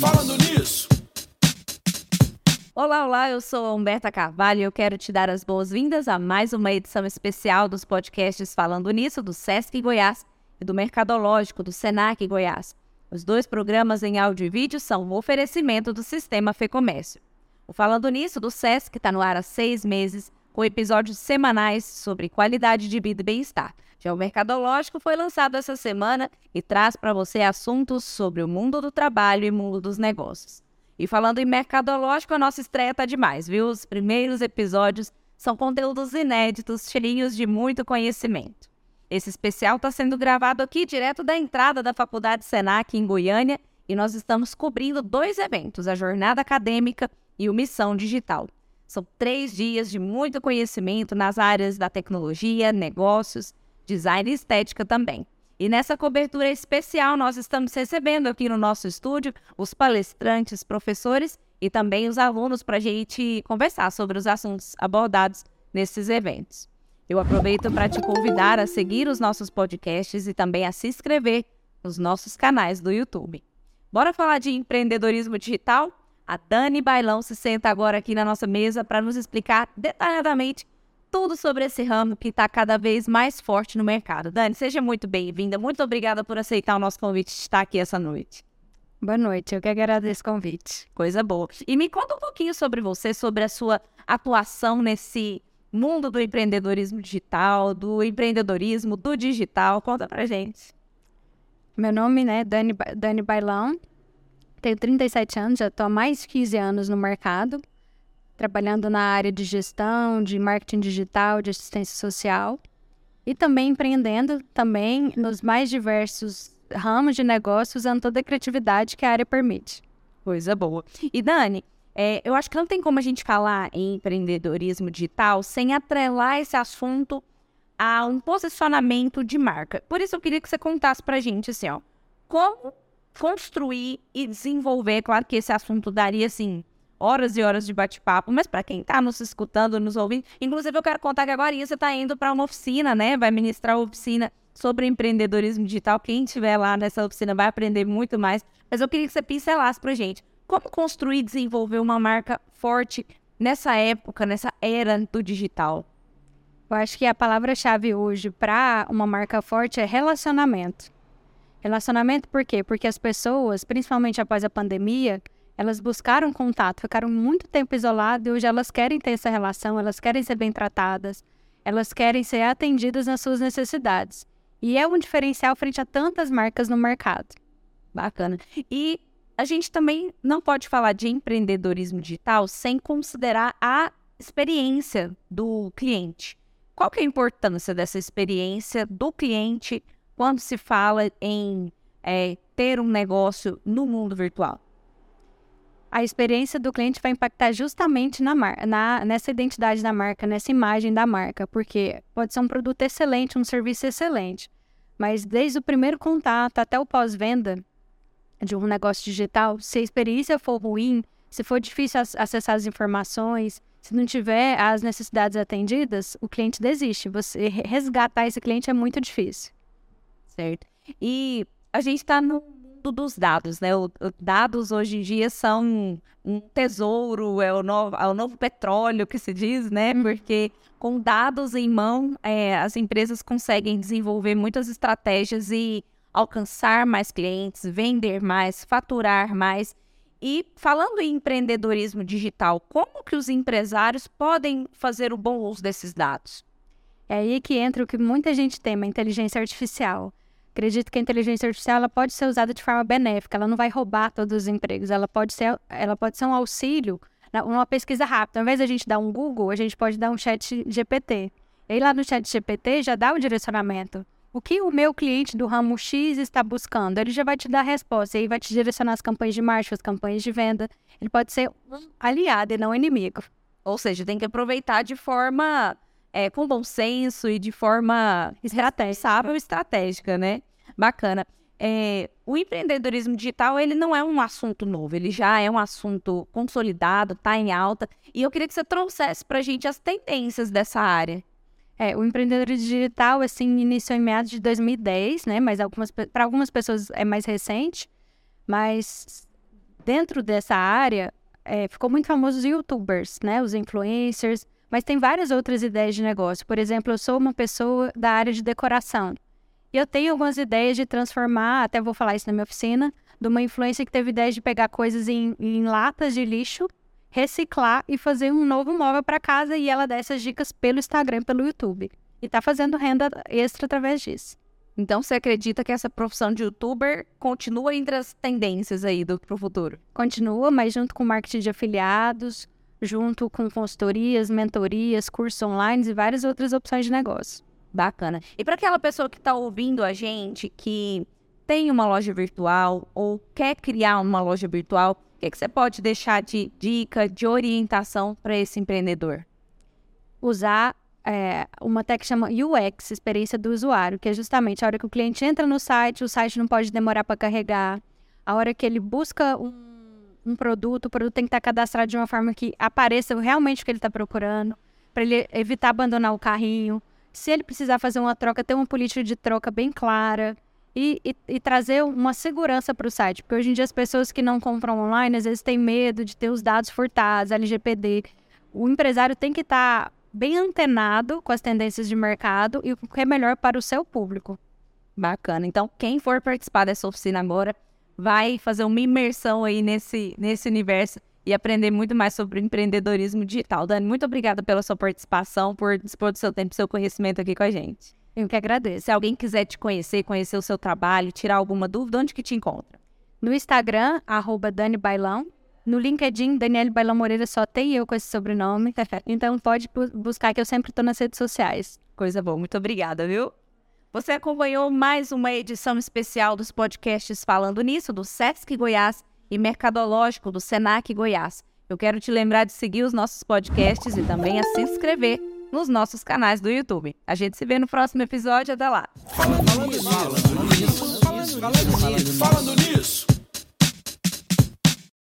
Falando nisso. Olá, olá, eu sou a Humberta Carvalho e eu quero te dar as boas-vindas a mais uma edição especial dos podcasts Falando Nisso, do Sesc Goiás e do Mercadológico, do Senac Goiás. Os dois programas em áudio e vídeo são um oferecimento do Sistema Fecomércio. O Falando Nisso, do Sesc, está no ar há seis meses, com episódios semanais sobre qualidade de vida e bem-estar. Já o Mercadológico foi lançado essa semana e traz para você assuntos sobre o mundo do trabalho e mundo dos negócios. E falando em Mercadológico, a nossa estreia está demais, viu? Os primeiros episódios são conteúdos inéditos, cheios de muito conhecimento. Esse especial está sendo gravado aqui direto da entrada da Faculdade Senac em Goiânia e nós estamos cobrindo dois eventos, a Jornada Acadêmica e o Missão Digital. São três dias de muito conhecimento nas áreas da tecnologia, negócios design e estética também. E nessa cobertura especial, nós estamos recebendo aqui no nosso estúdio os palestrantes, professores e também os alunos para a gente conversar sobre os assuntos abordados nesses eventos. Eu aproveito para te convidar a seguir os nossos podcasts e também a se inscrever nos nossos canais do YouTube. Bora falar de empreendedorismo digital? A Dani Bailão se senta agora aqui na nossa mesa para nos explicar detalhadamente tudo sobre esse ramo que está cada vez mais forte no mercado. Dani, seja muito bem-vinda. Muito obrigada por aceitar o nosso convite de estar aqui essa noite. Boa noite, eu que agradeço o convite. Coisa boa. E me conta um pouquinho sobre você, sobre a sua atuação nesse mundo do empreendedorismo digital, do empreendedorismo, do digital. Conta pra gente. Meu nome, né, Dani, Dani Bailão. Tenho 37 anos, já estou há mais de 15 anos no mercado trabalhando na área de gestão, de marketing digital, de assistência social e também empreendendo também nos mais diversos ramos de negócio usando toda a criatividade que a área permite. Coisa boa. E Dani, é, eu acho que não tem como a gente falar em empreendedorismo digital sem atrelar esse assunto a um posicionamento de marca. Por isso eu queria que você contasse pra gente assim, ó, como construir e desenvolver, claro que esse assunto daria assim horas e horas de bate-papo, mas para quem está nos escutando, nos ouvindo, inclusive eu quero contar que agora você está indo para uma oficina, né? Vai ministrar uma oficina sobre empreendedorismo digital. Quem estiver lá nessa oficina vai aprender muito mais. Mas eu queria que você pincelasse para gente como construir e desenvolver uma marca forte nessa época, nessa era do digital. Eu acho que a palavra-chave hoje para uma marca forte é relacionamento. Relacionamento por quê? Porque as pessoas, principalmente após a pandemia, elas buscaram contato, ficaram muito tempo isoladas e hoje elas querem ter essa relação, elas querem ser bem tratadas, elas querem ser atendidas nas suas necessidades. E é um diferencial frente a tantas marcas no mercado. Bacana. E a gente também não pode falar de empreendedorismo digital sem considerar a experiência do cliente. Qual que é a importância dessa experiência do cliente quando se fala em é, ter um negócio no mundo virtual? a experiência do cliente vai impactar justamente na, na nessa identidade da marca, nessa imagem da marca, porque pode ser um produto excelente, um serviço excelente, mas desde o primeiro contato até o pós-venda de um negócio digital, se a experiência for ruim, se for difícil acessar as informações, se não tiver as necessidades atendidas, o cliente desiste. Você resgatar esse cliente é muito difícil. Certo. E a gente está no mundo dos dados, né? O, o, dados hoje em dia são um tesouro, é o, novo, é o novo petróleo que se diz, né? Uhum. Porque com dados em mão, é, as empresas conseguem desenvolver muitas estratégias e alcançar mais clientes, vender mais, faturar mais. E falando em empreendedorismo digital, como que os empresários podem fazer o bom uso desses dados? É aí que entra o que muita gente tema, a inteligência artificial. Acredito que a inteligência artificial ela pode ser usada de forma benéfica, ela não vai roubar todos os empregos, ela pode ser, ela pode ser um auxílio numa pesquisa rápida. Ao invés de a gente dar um Google, a gente pode dar um chat GPT. E aí lá no chat GPT já dá o direcionamento. O que o meu cliente do ramo X está buscando? Ele já vai te dar a resposta, e aí vai te direcionar as campanhas de marketing, as campanhas de venda. Ele pode ser um aliado e não inimigo. Ou seja, tem que aproveitar de forma é, com bom senso e de forma responsável estratégica, né? Bacana. É, o empreendedorismo digital ele não é um assunto novo, ele já é um assunto consolidado, está em alta. E eu queria que você trouxesse para a gente as tendências dessa área. É, o empreendedorismo digital, assim, iniciou em meados de 2010, né? Mas algumas, para algumas pessoas é mais recente. Mas dentro dessa área, é, ficou muito famoso os youtubers, né? Os influencers. Mas tem várias outras ideias de negócio. Por exemplo, eu sou uma pessoa da área de decoração. E eu tenho algumas ideias de transformar, até vou falar isso na minha oficina, de uma influência que teve ideia de pegar coisas em, em latas de lixo reciclar e fazer um novo móvel para casa e ela dá essas dicas pelo Instagram, pelo YouTube. E tá fazendo renda extra através disso. Então você acredita que essa profissão de youtuber continua entre as tendências aí do pro futuro? Continua, mas junto com marketing de afiliados, junto com consultorias, mentorias, cursos online e várias outras opções de negócio. Bacana. E para aquela pessoa que está ouvindo a gente que tem uma loja virtual ou quer criar uma loja virtual, que, que você pode deixar de dica, de orientação para esse empreendedor? Usar é, uma tech que chama UX, experiência do usuário, que é justamente a hora que o cliente entra no site, o site não pode demorar para carregar, a hora que ele busca um, um, produto, o produto tem que estar cadastrado de uma forma que apareça realmente o que ele está procurando, para ele evitar abandonar o carrinho. Se ele precisar fazer uma troca, ter uma política de troca bem clara e, e, e trazer uma segurança para o site. Porque hoje em dia as pessoas que não compram online, às vezes têm medo de ter os dados furtados, LGPD. O empresário tem que estar tá bem antenado com as tendências de mercado e o que é melhor para o seu público. Bacana. Então, quem for participar dessa oficina agora, vai fazer uma imersão aí nesse, nesse universo e aprender muito mais sobre empreendedorismo digital. Dani, muito obrigada pela sua participação, por dispor do seu tempo e seu conhecimento aqui com a gente. Eu que agradeço. Se alguém quiser te conhecer, conhecer o seu trabalho, tirar alguma dúvida, onde que te encontra? No Instagram, arroba Dani Bailão. No LinkedIn, Daniele Bailão Moreira só tem eu com esse sobrenome. então pode buscar que eu sempre estou nas redes sociais. Coisa boa, muito obrigada, viu? Você acompanhou mais uma edição especial dos podcasts Falando Nisso, do SESC Goiás e Mercadológico, do SENAC Goiás. Eu quero te lembrar de seguir os nossos podcasts e também a se inscrever nos nossos canais do YouTube. A gente se vê no próximo episódio. Até lá. Falando nisso, falando nisso, falando nisso, falando nisso.